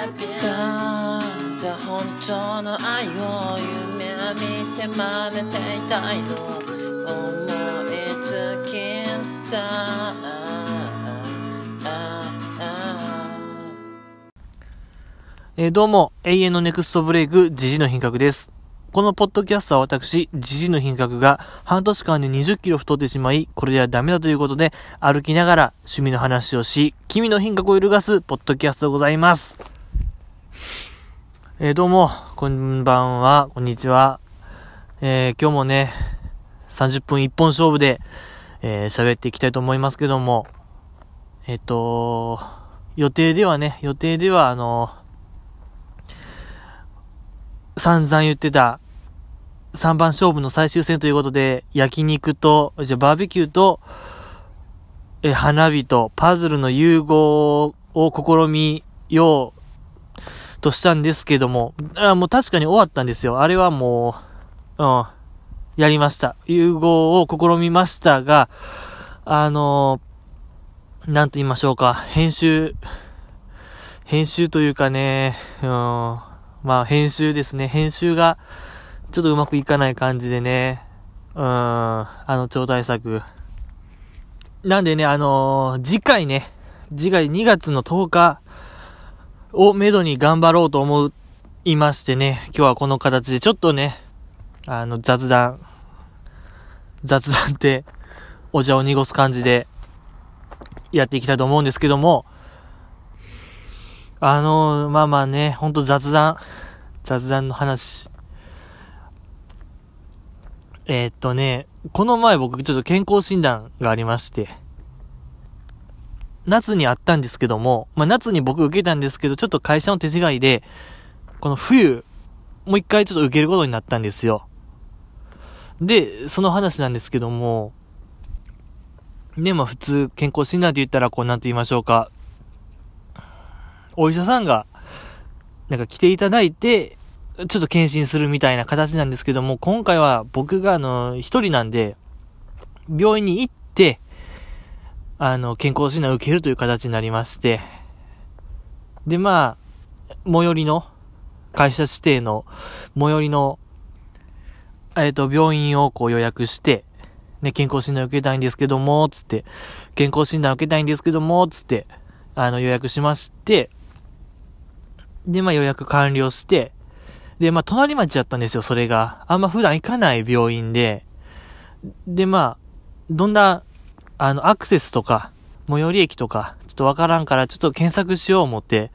ただ本当の愛を夢見て真似ていたいの思いつきさえーどうも、永遠のネクストブレイク、ジジの品格です。このポッドキャストは私、ジジの品格が半年間で20キロ太ってしまい、これではダメだということで、歩きながら趣味の話をし、君の品格を揺るがすポッドキャストでございます。えーどうも、こんばんは、こんにちは。えー今日もね、30分一本勝負で、えー喋っていきたいと思いますけども、えっ、と、予定ではね、予定ではあの、散々言ってた3番勝負の最終戦ということで、焼肉と、じゃバーベキューと、え、花火とパズルの融合を試みようとしたんですけども、あもう確かに終わったんですよ。あれはもう、うん、やりました。融合を試みましたが、あのなんと言いましょうか、編集、編集というかね、うん、まあ編集ですね。編集がちょっとうまくいかない感じでね。うん、あの超大作。なんでね、あのー次回ね、次回2月の10日をめどに頑張ろうと思いましてね、今日はこの形でちょっとね、あの雑談、雑談ってお茶を濁す感じでやっていきたいと思うんですけども、あのまあまあね、ほんと雑談、雑談の話。えーっとね、この前僕ちょっと健康診断がありまして、夏にあったんですけども、まあ夏に僕受けたんですけど、ちょっと会社の手違いで、この冬、もう一回ちょっと受けることになったんですよ。で、その話なんですけども、ね、まあ普通健康診断って言ったら、こうなんて言いましょうか、お医者さんが、なんか来ていただいて、ちょっと検診するみたいな形なんですけども、今回は僕があの、一人なんで、病院に行って、あの、健康診断を受けるという形になりまして、で、まあ、最寄りの、会社指定の、最寄りの、えっ、と、病院をこう予約して、ね、健康診断受けたいんですけども、つって、健康診断受けたいんですけども、つって、あの、予約しまして、で、まあ予約完了して、で、まあ隣町だったんですよ、それが。あんま普段行かない病院で、で、まあ、どんな、あの、アクセスとか、最寄り駅とか、ちょっとわからんから、ちょっと検索しよう思って、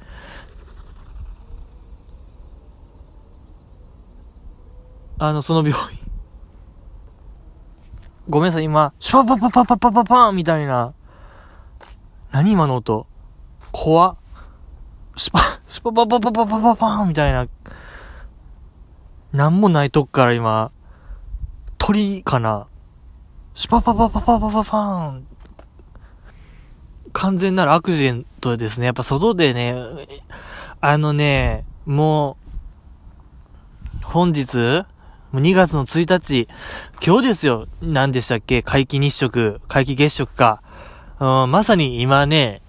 あの、その病院。ごめんなさい、今、シュパパパパパパパパンみたいな。何今の音怖っ。シュパ、シュパパパパパパパパンみたいな。なんもないとこから今、鳥かな。シュパパパパパパパパン。完全なるアクシデントですね。やっぱ外でね、あのね、もう、本日、もう2月の1日、今日ですよ。何でしたっけ？皆既日食、皆既月食か。うん、まさに今ね、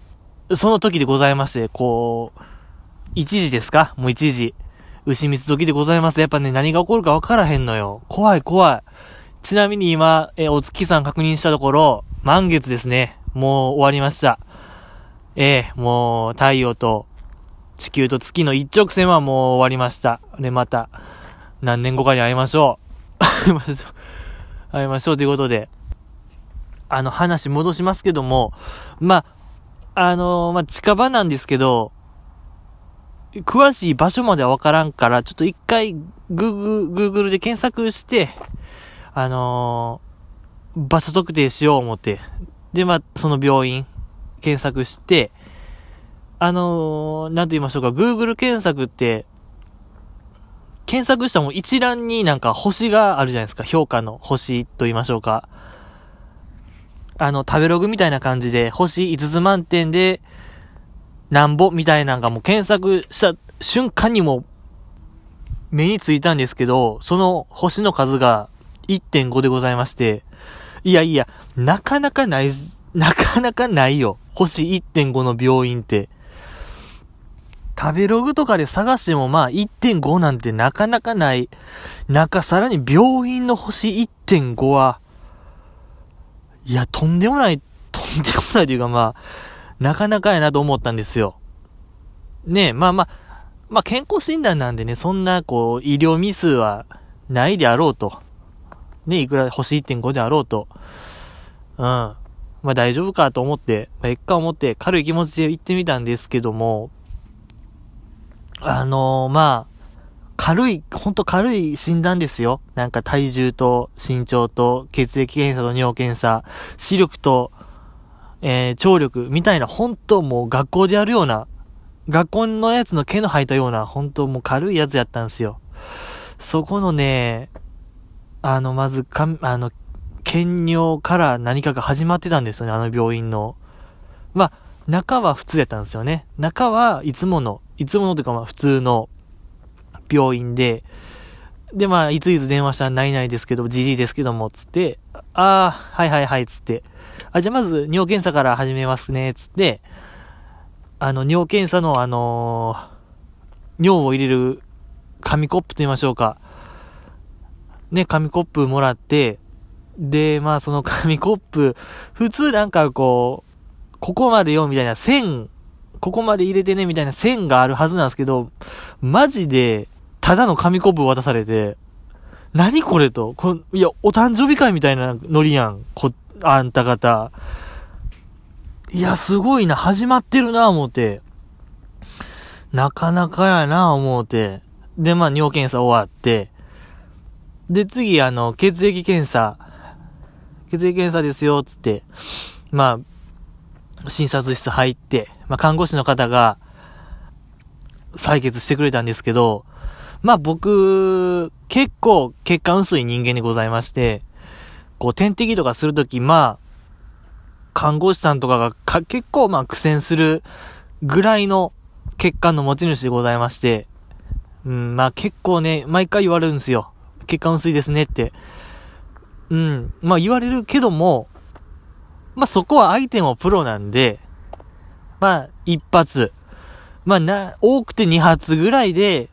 その時でございまして、こう、1時ですか？もう1時。牛蜜時でございます。やっぱね、何が起こるか分からへんのよ。怖い怖い。ちなみに今、え、お月さん確認したところ、満月ですね。もう終わりました。ええもう太陽と地球と月の一直線はもう終わりました。で、また、何年後かに会いましょう。会いましょう。会いましょうということで、あの話戻しますけども、まあ、あのま、近場なんですけど、詳しい場所まではわからんから、ちょっと一回、グーグル、グーグルで検索して、あのー場所特定しよう思って、で、まあ、その病院、検索して、あのーなんと言いましょうか、Google 検索って、検索したも一覧になんか星があるじゃないですか、評価の星と言いましょうか。あの、食べログみたいな感じで、星5つ満点で、なんぼみたいなのがもう検索した瞬間にも目についたんですけど、その星の数が1.5でございまして、いやいや、なかなかない、なかなかないよ。星1.5の病院って。食べログとかで探してもまあ1.5なんてなかなかない。中さらに病院の星1.5は、いや、とんでもない、とんでもないというかまあ、なかなかやなと思ったんですよ。ねえ、まあまあ、まあ健康診断なんでね、そんなこう、医療ミスはないであろうと。ね、いくら星1.5であろうと。うん。まあ大丈夫かと思って、まあ、えっか思って軽い気持ちで行ってみたんですけども、あのー、まあ、軽い、ほんと軽い診断ですよ。なんか体重と身長と血液検査と尿検査、視力と、えー、聴力みたいな、本当もう学校でやるような、学校のやつの毛の生えたような、本当もう軽いやつやったんですよ。そこのね、あの、まず、か、あの、検尿から何かが始まってたんですよね、あの病院の。まあ、中は普通やったんですよね。中はいつもの、いつものというかまあ普通の病院で、でまあ、いついつ電話したらないないですけど、じじいですけども、つって、ああ、はいはいはい、つって。あ、じゃあまず尿検査から始めますね、つって、あの、尿検査のあのー、尿を入れる紙コップと言いましょうか。ね、紙コップもらって、で、まあその紙コップ、普通なんかこう、ここまでよみたいな線、ここまで入れてねみたいな線があるはずなんですけど、マジで、ただの紙コップ渡されて、何これと、こいや、お誕生日会みたいなノリやん、こ、あんた方。いや、すごいな、始まってるな、思って。なかなかやな、思うて。で、まあ、尿検査終わって、で、次、あの、血液検査。血液検査ですよ、つって。まあ、診察室入って、まあ、看護師の方が、採血してくれたんですけど、まあ僕、結構血管薄い人間でございまして、こう点滴とかするとき、まあ、看護師さんとかがか結構まあ苦戦するぐらいの血管の持ち主でございまして、うん、まあ結構ね、毎回言われるんですよ。血管薄いですねって。うん。まあ言われるけども、まあそこは相手もプロなんで、まあ一発、まあな、多くて2発ぐらいで、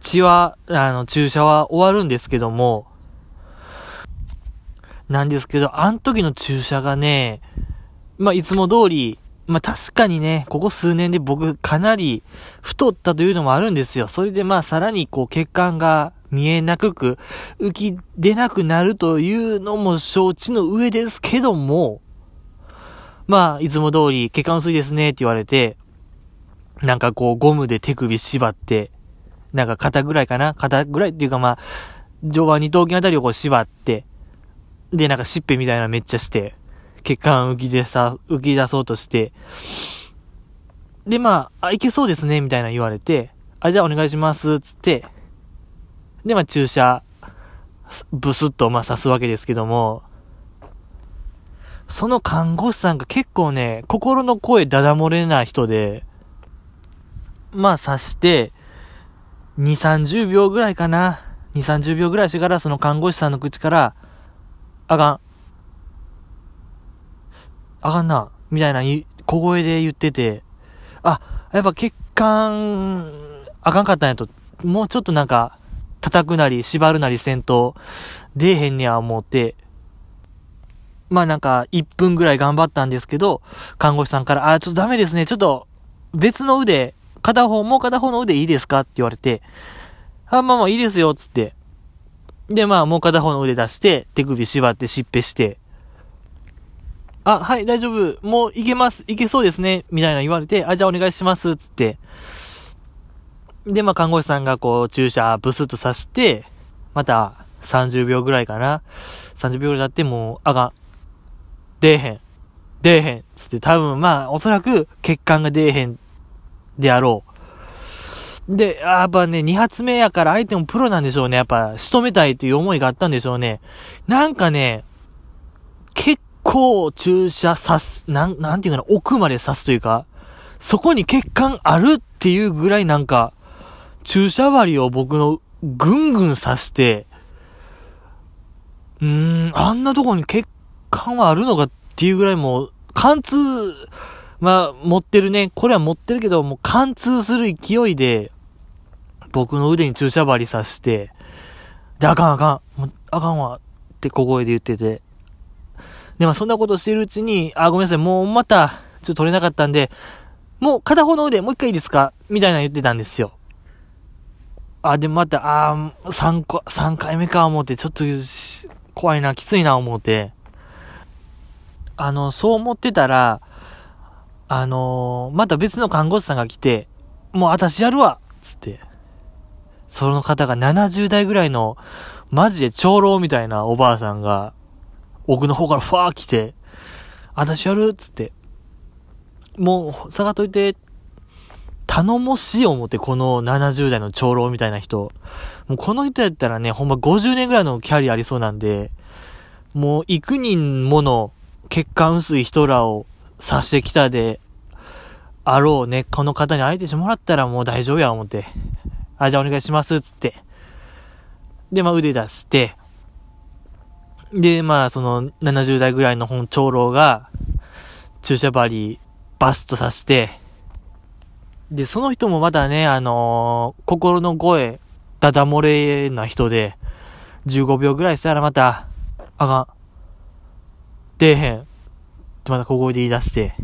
血は、あの、注射は終わるんですけども、なんですけど、あの時の注射がね、まあいつも通り、まあ確かにね、ここ数年で僕かなり太ったというのもあるんですよ。それでまあさらにこう血管が見えなくく、浮き出なくなるというのも承知の上ですけども、まあいつも通り血管薄いですねって言われて、なんかこうゴムで手首縛って、なんか肩ぐらいかな？肩ぐらいっていうかまあ、上腕二頭筋あたりをこう縛って、でなんかしっぺみたいなめっちゃして、血管浮き出さ、浮き出そうとして、で、まあ、あ、いけそうですね、みたいな言われて、あ、じゃあお願いします、つって、で、まあ、注射、ブスッと、まあ、刺すわけですけども、その看護師さんが結構ね、心の声ダダ漏れな人で、まあ、刺して、2、30秒ぐらいかな。2、30秒ぐらいしてから、その看護師さんの口から、あかん。あかんな、みたいな小声で言ってて、あ、やっぱ血管、あかんかったんやと、もうちょっとなんか、叩くなり、縛るなりせんと、出えへんねや思って、まあなんか、1分ぐらい頑張ったんですけど、看護師さんから、あ、ちょっとダメですね、ちょっと、別の腕、片方、もう片方の腕いいですかって言われて、あ、まあまあいいですよ、つって。で、まあもう片方の腕出して、手首縛って、しっぺして、あ、はい、大丈夫。もういけます。いけそうですね。みたいな言われて、あ、じゃあお願いします。つって。で、まあ、看護師さんがこう、注射ブスッと刺して、また、30秒ぐらいかな。30秒ぐらい経って、もう、あかん。出えへん。出えへん。つって、多分、まあ、おそらく、血管が出えへん、であろう。で、やっぱね、2発目やから相手もプロなんでしょうね。やっぱ、仕留めたいという思いがあったんでしょうね。なんかね、結構注射刺す、なん、なんていうかな、奥まで刺すというか、そこに血管あるっていうぐらいなんか、注射針を僕のぐんぐん刺して、うーん、あんなとこに血管はあるのかっていうぐらいもう、貫通、まあ、持ってるね。これは持ってるけど、もう貫通する勢いで、僕の腕に注射針刺して、で、あかんあかん、あかんわ、って小声で言ってて。で、まあそんなことしてるうちに、あ、ごめんなさい、もうまた、ちょっと取れなかったんで、もう片方の腕もう一回いいですか？みたいな言ってたんですよ。あ、でも、また、あ、3個、3回目か思って、ちょっと、怖いな、きついな思って。あの、そう思ってたら、あのー、また別の看護師さんが来て、もう私やるわつって。その方が70代ぐらいの、マジで長老みたいなおばあさんが、奥の方からファー来て、私やる？っつって。もう、下がっといて、頼もしい思って、この70代の長老みたいな人。もうこの人やったらね、ほんま50年ぐらいのキャリアありそうなんで、もう幾人もの血管薄い人らを刺してきたで、あろうね、この方に相手してもらったらもう大丈夫や思って。あ、じゃあお願いします、つって。で、まあ腕出して、で、まあその70代ぐらいの本長老が、注射針バスと刺して、で、その人もまたね、あのー、心の声、ダダ漏れな人で、15秒ぐらいしたらまた、あかん。出えへん。ってまた小声で言い出して、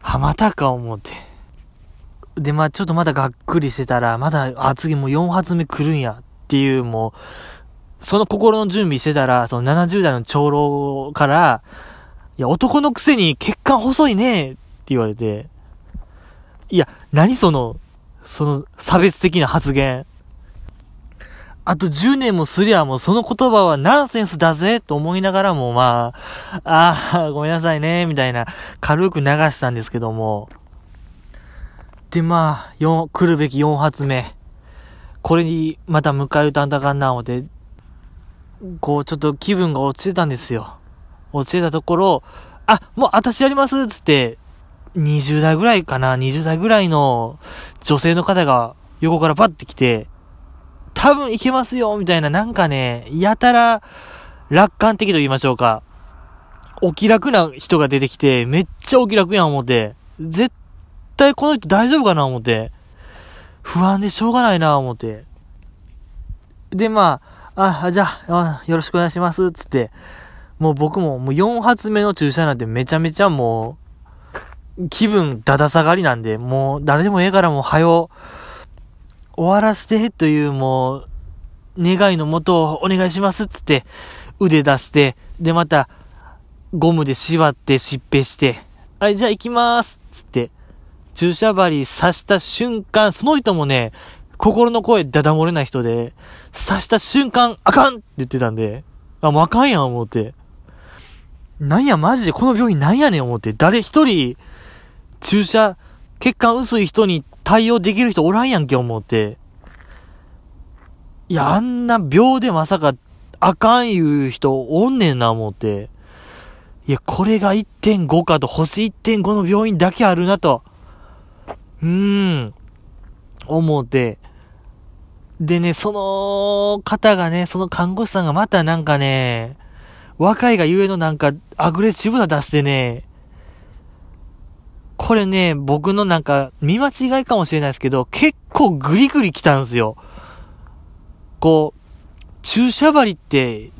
はまたか思って。で、まあちょっとまだがっくりしてたら、まだ、あ、次もう4発目来るんやっていう、もう、その心の準備してたら、その70代の長老から、いや、男のくせに血管細いねって言われて、いや、何その、その差別的な発言。あと10年もすりゃもうその言葉はナンセンスだぜと思いながらもまあ、ああ、ごめんなさいね、みたいな軽く流したんですけども。でまあ、4、来るべき4発目。これにまた迎え撃たんたかんな思って、こうちょっと気分が落ちてたんですよ。落ちてたところ、あ、もう私やりますつって、20代ぐらいかな、20代ぐらいの女性の方が横からパッて来て、多分いけますよみたいな、なんかね、やたら楽観的と言いましょうか。お気楽な人が出てきて、めっちゃお気楽やん思って、絶対この人大丈夫かな思って、不安でしょうがないな思って。で、まあ、あ、じゃあ、よろしくお願いします、つって、もう僕ももう4発目の注射なんてめちゃめちゃもう、気分だだ下がりなんで、もう誰でもええからもう早う、終わらせてというもう、願いのもとをお願いしますっつって、腕出して、でまた、ゴムで縛って疾病して、はい、じゃあ行きますつって、注射針刺した瞬間、その人もね、心の声ダダ漏れない人で、刺した瞬間、あかんって言ってたんで、あ、もうあかんやん思って。なんや、マジでこの病院なんやねん思って、誰一人、注射、血管薄い人に対応できる人おらんやんけ思って。いや、あんな病でまさかあかん言う人おんねんな思って。いや、これが1.5かと、星1.5の病院だけあるなと。うーん。思って。でね、その方がね、その看護師さんがまたなんかね、若いがゆえのなんかアグレッシブな出してね、これね、僕のなんか、見間違いかもしれないですけど、結構グリグリ来たんですよ。こう、注射針って、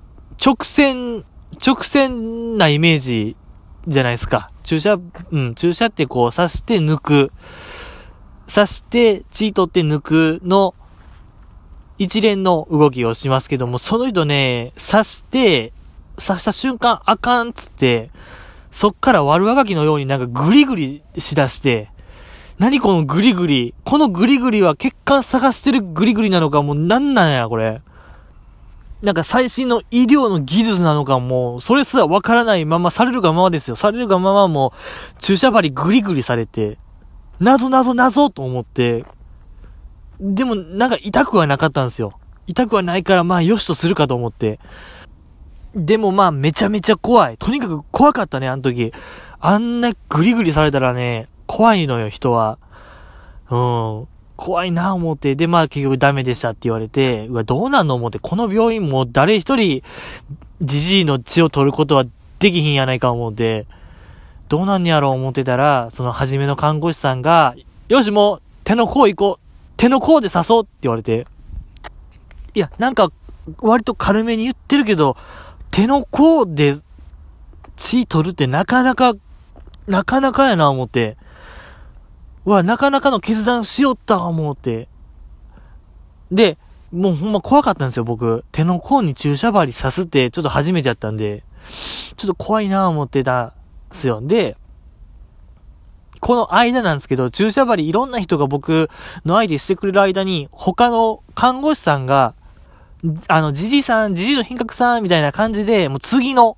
直線、直線なイメージじゃないですか。注射、うん、注射ってこう刺して抜く。刺して血取って抜くの一連の動きをしますけども、その人ね、刺して、刺した瞬間あかんっつって、そっから悪あがきのようになんかグリグリしだして、何このグリグリ。このグリグリは血管探してるグリグリなのかもうなんなんや、これ。なんか最新の医療の技術なのかもう、それすらわからないままされるがままですよ。されるがままもう、注射針グリグリされて、謎謎謎と思って、でもなんか痛くはなかったんですよ。痛くはないからまあよしとするかと思って。でもまあめちゃめちゃ怖い。とにかく怖かったね、あの時。あんなグリグリされたらね、怖いのよ、人は。うん。怖いな思って、で、まあ結局ダメでしたって言われて、うわ、どうなんの思って、この病院も誰一人、じじいの血を取ることはできひんやないか思って、どうなんやろう思ってたら、その初めの看護師さんが、よしもう、手の甲行こう手の甲で刺そうって言われて、いや、なんか、割と軽めに言ってるけど、手の甲で血取るってなかなか、なかなかやな思って、うわ、なかなかの決断しよった思って。で、もうほんま怖かったんですよ、僕。手の甲に注射針刺すってちょっと初めてやったんで、ちょっと怖いな思ってたんですよ。で、この間なんですけど、注射針いろんな人が僕の相手してくれる間に、他の看護師さんが、あの、じじさん、じじの品格さんみたいな感じで、もう次の、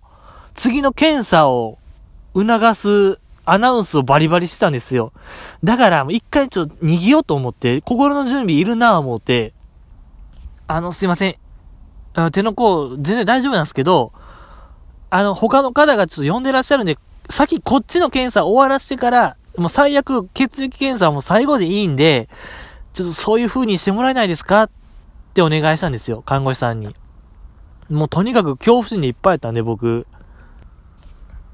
次の検査を促すアナウンスをバリバリしてたんですよ。だから、もう一回ちょっと逃げようと思って、心の準備いるなぁ思って、あの、すいません。あの手の甲、全然大丈夫なんですけど、あの、他の方がちょっと呼んでらっしゃるんで、先こっちの検査終わらせてから、もう最悪血液検査も最後でいいんで、ちょっとそういう風にしてもらえないですか？ってお願いしたんですよ、看護師さんに。もうとにかく恐怖心でいっぱいやったんで、僕。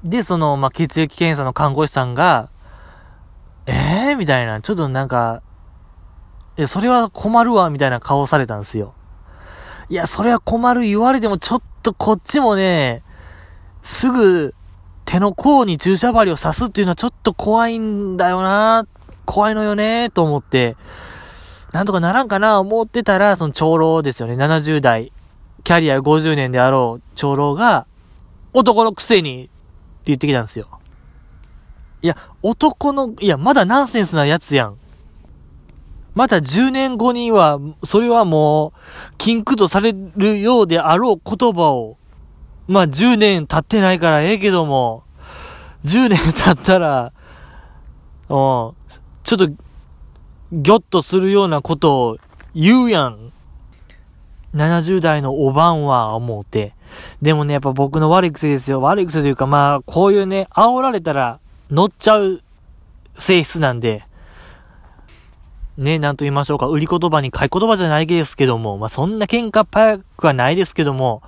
で、その、まあ、血液検査の看護師さんが、ええー、みたいな、ちょっとなんか、いや、それは困るわ、みたいな顔されたんですよ。いや、それは困る言われても、ちょっとこっちもね、すぐ、手の甲に注射針を刺すっていうのはちょっと怖いんだよな怖いのよねと思って、なんとかならんかな思ってたら、その長老ですよね。70代、キャリア50年であろう長老が、男のくせにって言ってきたんですよ。いや、男の、いや、まだナンセンスなやつやん。また10年後には、それはもう、禁句とされるようであろう言葉を、まあ10年経ってないからええけども、10年経ったら、うん、ちょっと、ぎょっとするようなことを言うやん。70代のおばんは思うて。でもね、やっぱ僕の悪い癖ですよ。悪い癖というか、まあ、こういうね、煽られたら乗っちゃう性質なんで、ね、なんと言いましょうか。売り言葉に買い言葉じゃないですけども、まあそんな喧嘩っ早くはないですけども、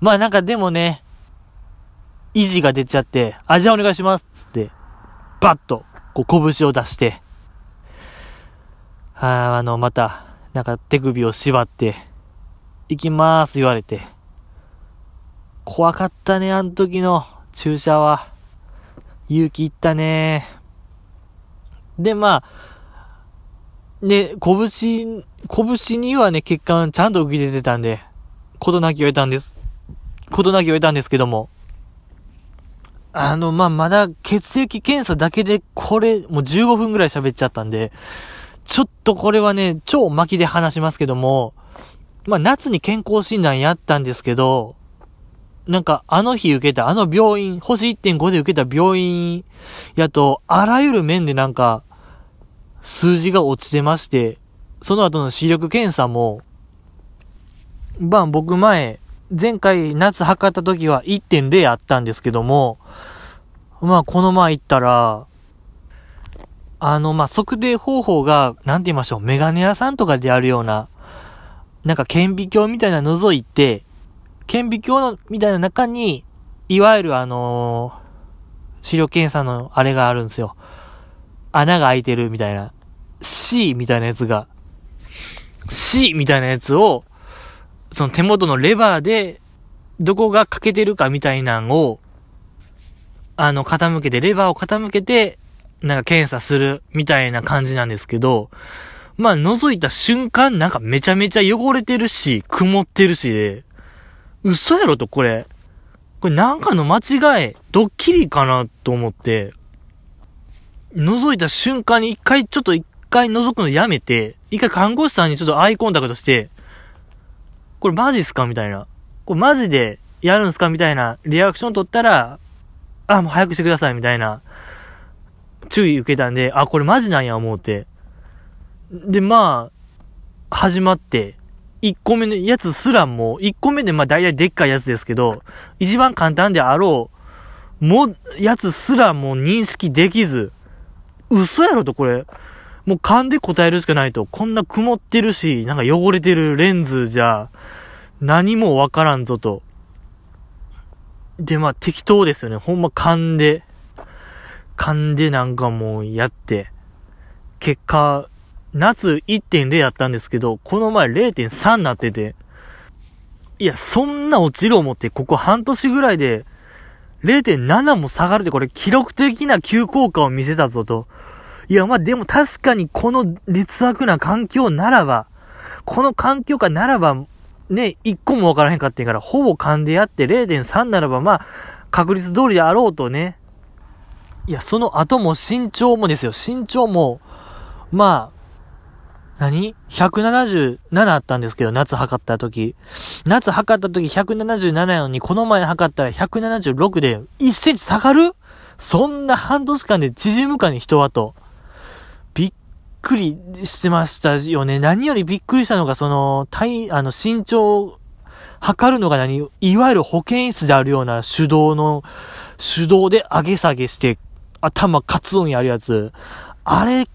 まあなんかでもね、意地が出ちゃって、あ、じゃあお願いしますつって、バッと、こう拳を出して、ああの、また、なんか手首を縛って、行きまーす言われて、怖かったね、あの時の注射は。勇気いったねで、まあ、ね、拳、拳にはね、血管ちゃんと浮き出てたんで、事なきを得たんです。ことなきを得たんですけども、あの、まあ、まだ血液検査だけでこれ、もう15分ぐらい喋っちゃったんで、ちょっとこれはね、超巻きで話しますけども、まあ、夏に健康診断やったんですけど、なんか、あの日受けた、あの病院、星1.5で受けた病院やと、あらゆる面でなんか、数字が落ちてまして、その後の視力検査も、まあ僕前、前回夏測った時は1.0あったんですけども、まあこの前行ったら、あの、まあ、測定方法が、なんて言いましょう、メガネ屋さんとかであるような、なんか顕微鏡みたいな覗いて、顕微鏡の、みたいな中に、いわゆるあのー、視力検査のあれがあるんですよ。穴が開いてるみたいな。C みたいなやつが、C みたいなやつを、その手元のレバーで、どこが欠けてるかみたいなんを、あの、傾けて、レバーを傾けて、なんか検査するみたいな感じなんですけど、まあ、覗いた瞬間、なんかめちゃめちゃ汚れてるし、曇ってるしで、嘘やろと、これ。これなんかの間違い、ドッキリかなと思って、覗いた瞬間に一回、ちょっと一回覗くのやめて、一回看護師さんにちょっとアイコンタクトして、これマジっすか？みたいな。これマジでやるんすか？みたいなリアクション取ったら、あ、もう早くしてくださいみたいな注意受けたんで、あ、これマジなんや思うて。で、まあ、始まって、1個目のやつすらも、1個目でまあ大体でっかいやつですけど、一番簡単であろう、も、やつすらも認識できず、嘘やろとこれ。もう勘で答えるしかないと、こんな曇ってるし、なんか汚れてるレンズじゃ、何もわからんぞと。で、まあ適当ですよね。ほんま勘で、勘でなんかもうやって、結果、夏1.0やったんですけど、この前0.3になってて、いや、そんな落ちる思って、ここ半年ぐらいで、0.7も下がるって、これ記録的な急降下を見せたぞと。いや、まあ、でも確かにこの劣悪な環境ならば、この環境下ならば、ね、一個もわからへんかってから、ほぼ勘でやって0.3ならば、まあ、確率通りであろうとね。いや、その後も身長もですよ。身長も、まあ、何 ?177 あったんですけど、夏測った時。夏測った時177なのに、この前測ったら176で1センチ下がる？そんな半年間で縮むかね、人はと。びっくりしてましたよね。何よりびっくりしたのが、その、体、あの、身長を、測るのが何？いわゆる保健室であるような手動の、手動で上げ下げして、頭カツオンやるやつ。あれ、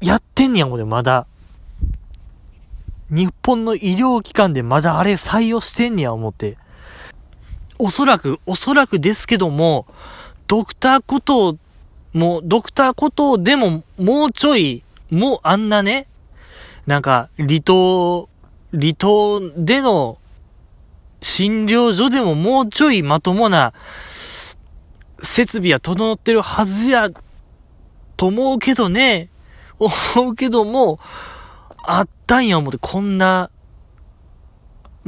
やってんねやもんね、まだ。日本の医療機関でまだあれ採用してんねや思って。おそらく、おそらくですけども、ドクターことも、ドクターことでも、もうちょい、もうあんなね、なんか、離島、離島での診療所でももうちょいまともな設備は整ってるはずや、と思うけどね、思うけども、あったんや思って、こんな、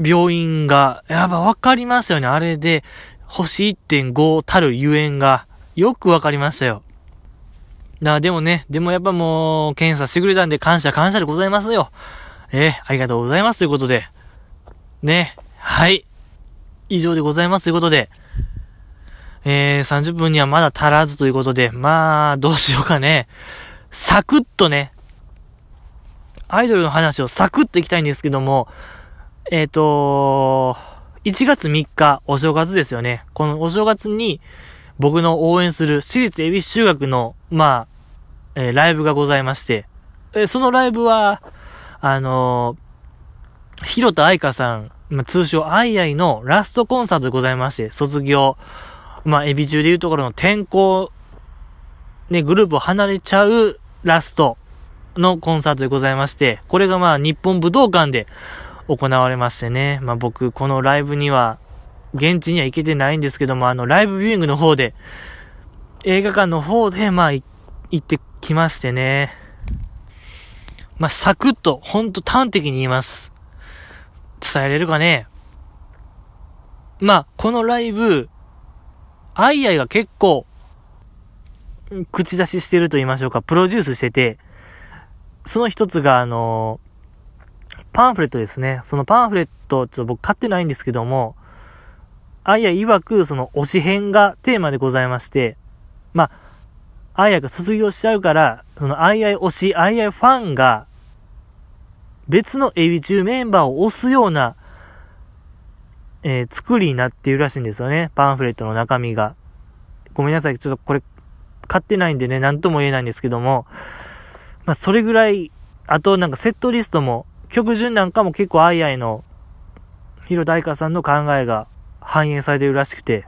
病院が、やっぱ分かりましたよね。あれで、星1.5たるゆえんが、よく分かりましたよ。なあでもね、でもやっぱもう、検査してくれたんで感謝感謝でございますよ。えー、ありがとうございますということで。ね、はい。以上でございますということで。えー、30分にはまだ足らずということで、まあ、どうしようかね。サクッとね、アイドルの話をサクッといきたいんですけども、えっ、ー、と、1月3日、お正月ですよね。このお正月に、僕の応援する私立恵比寿中学の、まあ、えー、ライブがございまして、えー、そのライブは、あのー、広田愛香さん、まあ、通称アイアイのラストコンサートでございまして、卒業、まあ、エビ中でいうところの転校、ね、グループを離れちゃうラストのコンサートでございまして、これがまあ日本武道館で行われましてね、まあ僕このライブには、現地には行けてないんですけども、あのライブビューイングの方で、映画館の方でまあ行ってきましてね、まあサクッと、ほんと端的に言います。伝えれるかねまあ、このライブ、アイアイが結構、口出ししてると言いましょうか、プロデュースしてて、その一つが、あの、パンフレットですね。そのパンフレット、ちょっと僕買ってないんですけども、あいや曰く、その推し編がテーマでございまして、まあ、あいやが卒業しちゃうから、そのあいあい推し、あいあいファンが、別のエビ中メンバーを押すような、えー、作りになっているらしいんですよね。パンフレットの中身が。ごめんなさい。ちょっとこれ、買ってないんでね、なんとも言えないんですけども、まあ、それぐらい、あとなんかセットリストも、曲順なんかも結構あいあいの、ヒロ大香さんの考えが反映されているらしくて、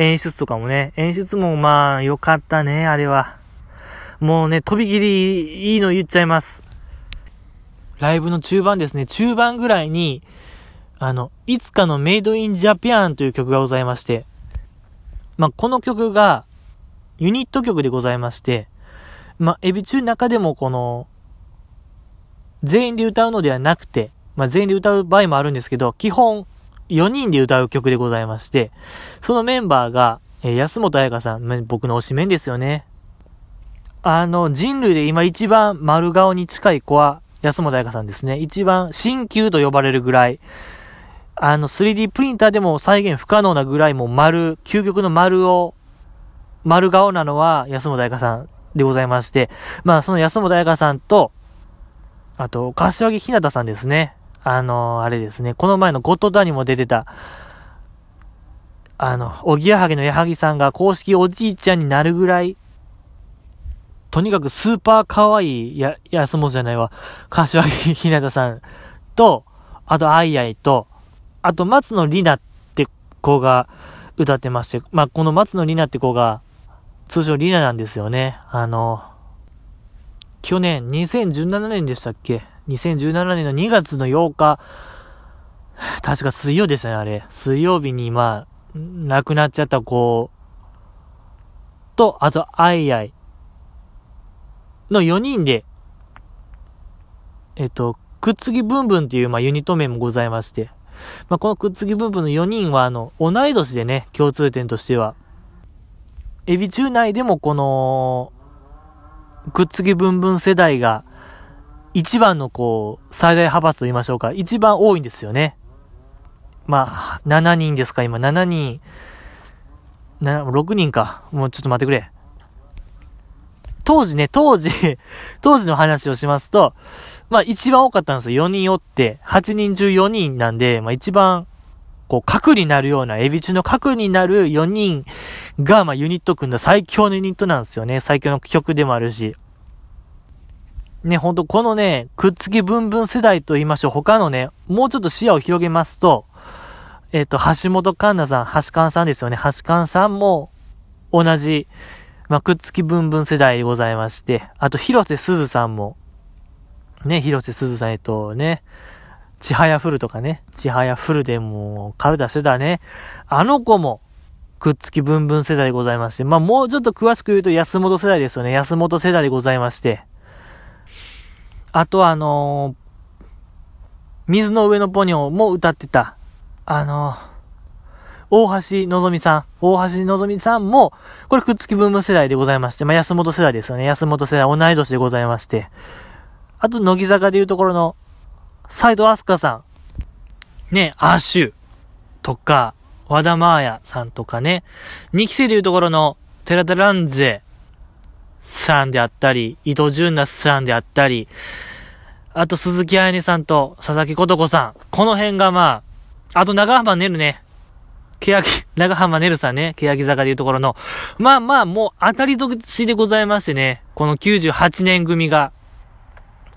演出とかもね、演出もまあ良かったね、あれは。もうね、飛び切りいいの言っちゃいます。ライブの中盤ですね、中盤ぐらいに、あの、いつかのメイドインジャピアンという曲がございまして、まあ、この曲がユニット曲でございまして、まあ、エビ中の中でもこの、全員で歌うのではなくて、まあ、全員で歌う場合もあるんですけど、基本4人で歌う曲でございまして、そのメンバーが、えー、安本彩香さん、僕の推しメンですよね。あの、人類で今一番丸顔に近い子は安本彩香さんですね。一番新旧と呼ばれるぐらい、あの、3D プリンターでも再現不可能なぐらいもう丸、究極の丸を、丸顔なのは安本彩香さんでございまして、まあその安本彩香さんと、あと、柏木ひなたさんですね。あのー、あれですね、この前のゴッドタにも出てた、あの、おぎやはぎの矢作さんが公式おじいちゃんになるぐらい、とにかくスーパー可愛いや、安本じゃないわ、柏木ひなたさんと、あと、アイアイと、あと、松野里奈って子が歌ってまして、まあ、この松野里奈って子が、通称里奈なんですよね。あの、去年、2017年でしたっけ？?2017 年の2月の8日、確か水曜でしたね、あれ。水曜日に、まあ、亡くなっちゃった子と、あと、アイアイの4人で、えっと、くっつきブンブンっていう、まあ、ユニット名もございまして、まあ、このくっつきブンブンの4人は、あの、同い年でね、共通点としては、エビ中内でもこの、くっつきブンブン世代が、一番のこう、最大派閥と言いましょうか、一番多いんですよね。まあ、7人ですか、今、7人、6人か。もうちょっと待ってくれ。当時ね、当時 当時の話をしますと、まあ一番多かったんですよ。4人おって、8人中4人なんで、まあ一番、こう、核になるような、エビ中の核になる4人が、まあユニット組んだ最強のユニットなんですよね。最強の曲でもあるし。ね、ほんとこのね、くっつきブンブン世代と言いましょう。他のね、もうちょっと視野を広げますと、えっ、と、橋本環奈さん、橋勘さんですよね。橋勘さんも、同じ、まあ、くっつきブンブン世代でございまして、あと、広瀬すずさんも、ね、広瀬すずさん、えっとね、ちはやふるとかね、ちはやふるでもう、カルダしてたね。あの子も、くっつきブンブン世代でございまして、まあ、もうちょっと詳しく言うと安本世代ですよね。安本世代でございまして。あとはあのー、水の上のポニョも歌ってた、あのー、大橋のぞみさん、大橋のぞみさんも、これくっつきブーム世代でございまして、まあ、安本世代ですよね。安本世代同い年でございまして。あと、乃木坂でいうところの、斎藤飛鳥さん、ね、アッシュとか、和田真彩さんとかね、2期生でいうところの、寺田蘭ゼ。さんであったり、伊藤純奈さんであったり、あと鈴木彩音さんと佐々木琴子さん。この辺がまあ、あと長浜ねるね。欅、長浜ねるさんね。欅坂でいうところの。まあまあ、もう当たり年でございましてね。この98年組が。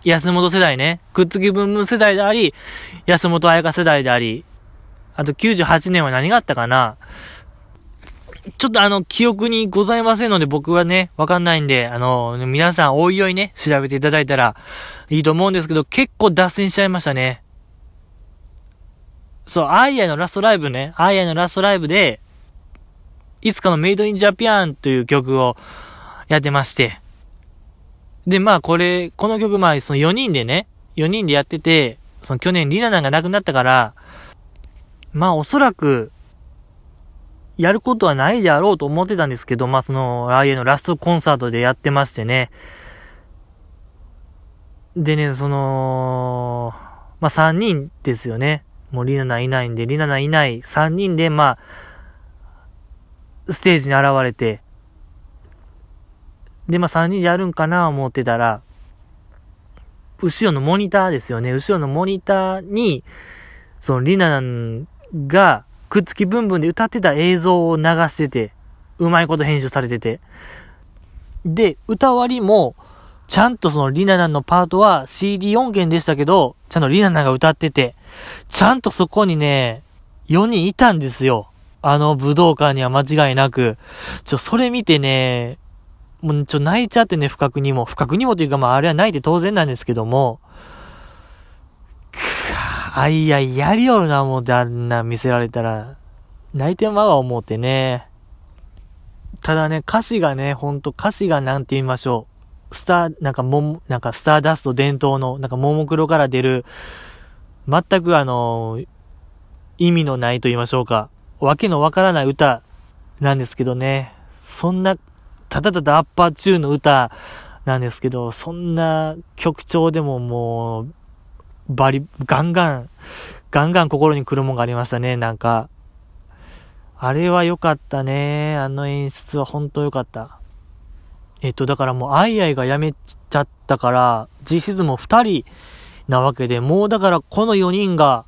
安本世代ね、くっつき文文世代であり、安本彩香世代であり、あと98年は何があったかなちょっとあの、記憶にございませんので僕はね、わかんないんで、あの、皆さんおいおいね、調べていただいたらいいと思うんですけど、結構脱線しちゃいましたね。そう、アイアイのラストライブね、アイアイのラストライブで、いつかのメイドインジャピアンという曲をやってまして、で、まあこれ、この曲まあその4人でね、4人でやってて、その去年リナナが亡くなったから、まあおそらく、やることはないであろうと思ってたんですけど、まあその、ああいうのラストコンサートでやってましてね。でね、その、まあ3人ですよね。もうリナナいないんで、リナナいない3人で、まあ、ステージに現れて、で、まあ3人でやるんかな思ってたら、後ろのモニターですよね。後ろのモニターに、そのリナナが、くっつきブンブンで歌ってた映像を流してて、うまいこと編集されてて。で、歌割りも、ちゃんとそのリナナのパートは CD 音源でしたけど、ちゃんとリナナが歌ってて、ちゃんとそこにね、4人いたんですよ。あの武道館には間違いなく。ちょ、それ見てね、もうちょ、泣いちゃってね、不覚にも。不覚にもというか、まあ、あれは泣いて当然なんですけども、あいや、やりよるな、思ってあんな見せられたら、泣いてまわ思ってね。ただね、歌詞がね、ほんと歌詞がなんて言いましょう。スター、なんかも、なんかスターダスト伝統の、なんかももクロから出る、全くあの、意味のないと言いましょうか。わけのわからない歌なんですけどね。そんなただただアッパーチューの歌なんですけど、そんな曲調でももう、バリ、ガンガン、ガンガン心に来るもんがありましたね、なんか。あれは良かったね。あの演出は本当良かった。えっと、だからもう、アイアイが辞めちゃったから、実質も2人なわけで、もうだからこの4人が、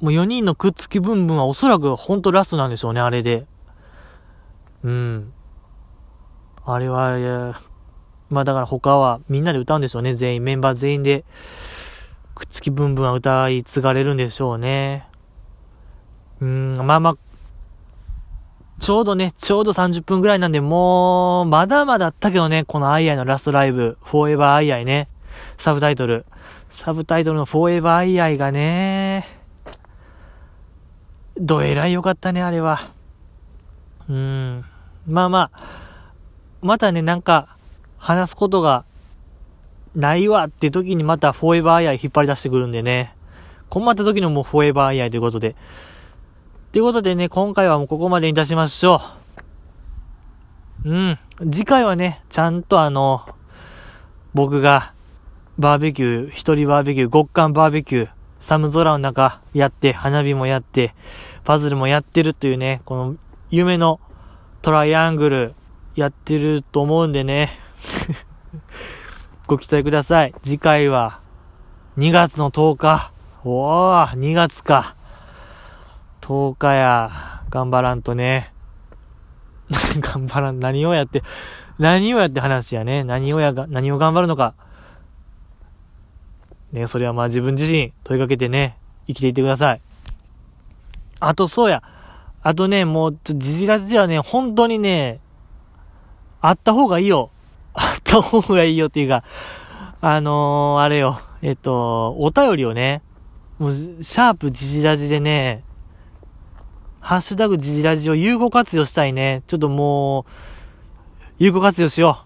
もう4人のくっつきブンブンはおそらく本当ラストなんでしょうね、あれで。うん。あれは、まあだから他はみんなで歌うんでしょうね、全員、メンバー全員で。くっつきブンブンは歌い継がれるんでしょうね。うーん、まあまあ、ちょうどね、ちょうど30分ぐらいなんで、もう、まだまだあったけどね、このアイアイのラストライブ、フォーエバーアイアイね、サブタイトル。サブタイトルのフォーエバーアイアイがね、どえらい良かったね、あれは。うーん。まあまあ、またね、なんか、話すことがないわって時にまたフォーエバーアイアイ引っ張り出してくるんでね。困った時のもうフォーエバーアイアイということで。ということでね、今回はもうここまでにいたしましょう。うん。次回はね、ちゃんとあの、僕が、バーベキュー、一人バーベキュー、極寒バーベキュー、寒空の中やって、花火もやって、パズルもやってるというね、この夢のトライアングルやってると思うんでね。ご期待ください。次回は2月の10日。おー、2月か。10日や。頑張らんとね。頑張らん。何をやって、何をやって話やね。何をやが、何を頑張るのか。ね、それはまあ自分自身問いかけてね、生きていってください。あとそうや。あとね、もう、ちょ、じじらじではね、本当にね、あった方がいいよ。あった方がいいよっていうか、あのー、あれよ、えっと、お便りをね、もう、シャープじじらじでね、ハッシュタグじじらじを有効活用したいね。ちょっともう、有効活用しよ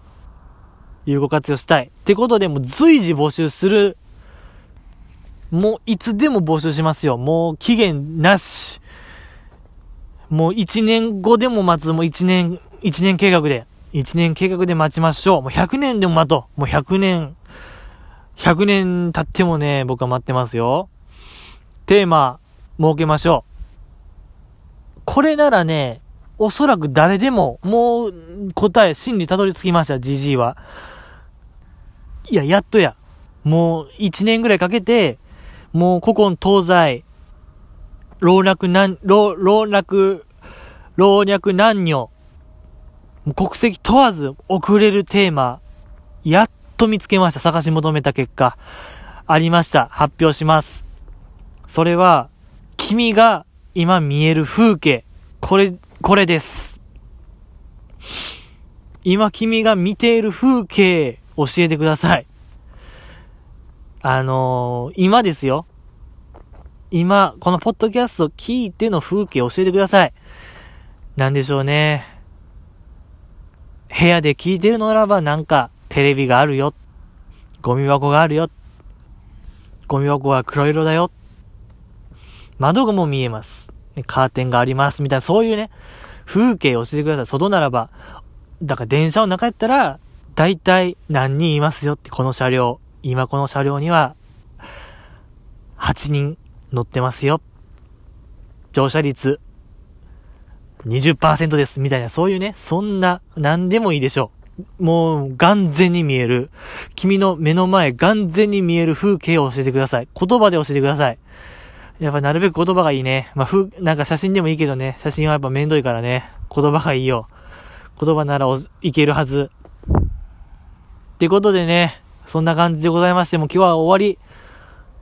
う。有効活用したい。ってことで、もう随時募集する。もういつでも募集しますよ。もう期限なし。もう1年後でも待つ。もう1年、1年計画で。1年計画で待ちましょう。もう100年でも待とう。もう100年、100年経ってもね、僕は待ってますよ。テーマ、設けましょう。これならね、おそらく誰でも、もう答え、真理たどり着きました、じじいは。いや、やっとや。もう1年ぐらいかけて、もう古今東西、老若男、老、老若、老若男女、国籍問わず送れるテーマ、やっと見つけました。探し求めた結果。ありました。発表します。それは、君が今見える風景。これ、これです。今君が見ている風景、教えてください。あのー、今ですよ。今、このポッドキャスト聞いての風景教えてください。なんでしょうね。部屋で聞いてるのならばなんかテレビがあるよ。ゴミ箱があるよ。ゴミ箱は黒色だよ。窓がも見えます。カーテンがあります。みたいな、そういうね、風景を教えてください。外ならば。だから電車の中やったら、だいたい何人いますよって、この車両。今この車両には、8人乗ってますよ。乗車率20%です、みたいな、そういうね、そんな、何でもいいでしょう。もう、眼前に見える、君の目の前、眼前に見える風景を教えてください。言葉で教えてください。やっぱなるべく言葉がいいね。まあ、ふ、なんか写真でもいいけどね、写真はやっぱめんどいからね、言葉がいいよ。言葉ならいけるはず。ってことでね、そんな感じでございまして、もう今日は終わり。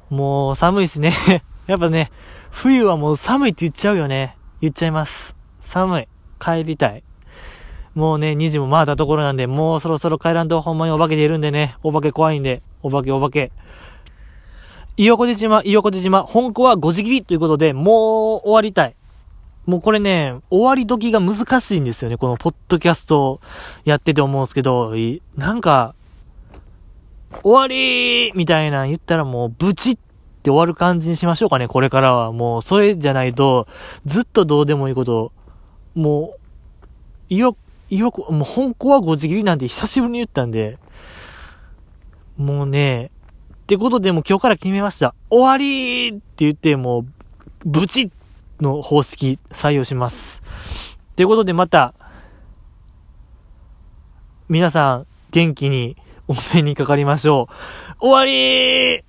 もう寒いしね。やっぱね、冬はもう寒いって言っちゃうよね。言っちゃいます。寒い。帰りたい。もうね、2時も回ったところなんで、もうそろそろ帰らんとほんまにお化け出るんでね、お化け怖いんで、お化けお化け。いよこで島、いよこで島、本校は5時切りということで、もう終わりたい。もうこれね、終わり時が難しいんですよね。このポッドキャストやってて思うんですけど、なんか、終わりみたいな言ったらもうブチって終わる感じにしましょうかね、これからは。もうそれじゃないと、ずっとどうでもいいこともう、いよ、いよこ、もう本校は5時切りなんて久しぶりに言ったんで、もうね、ってことでも今日から決めました。終わりって言って、もう、ブチッの方式採用します。ということでまた、皆さん元気にお目にかかりましょう。終わり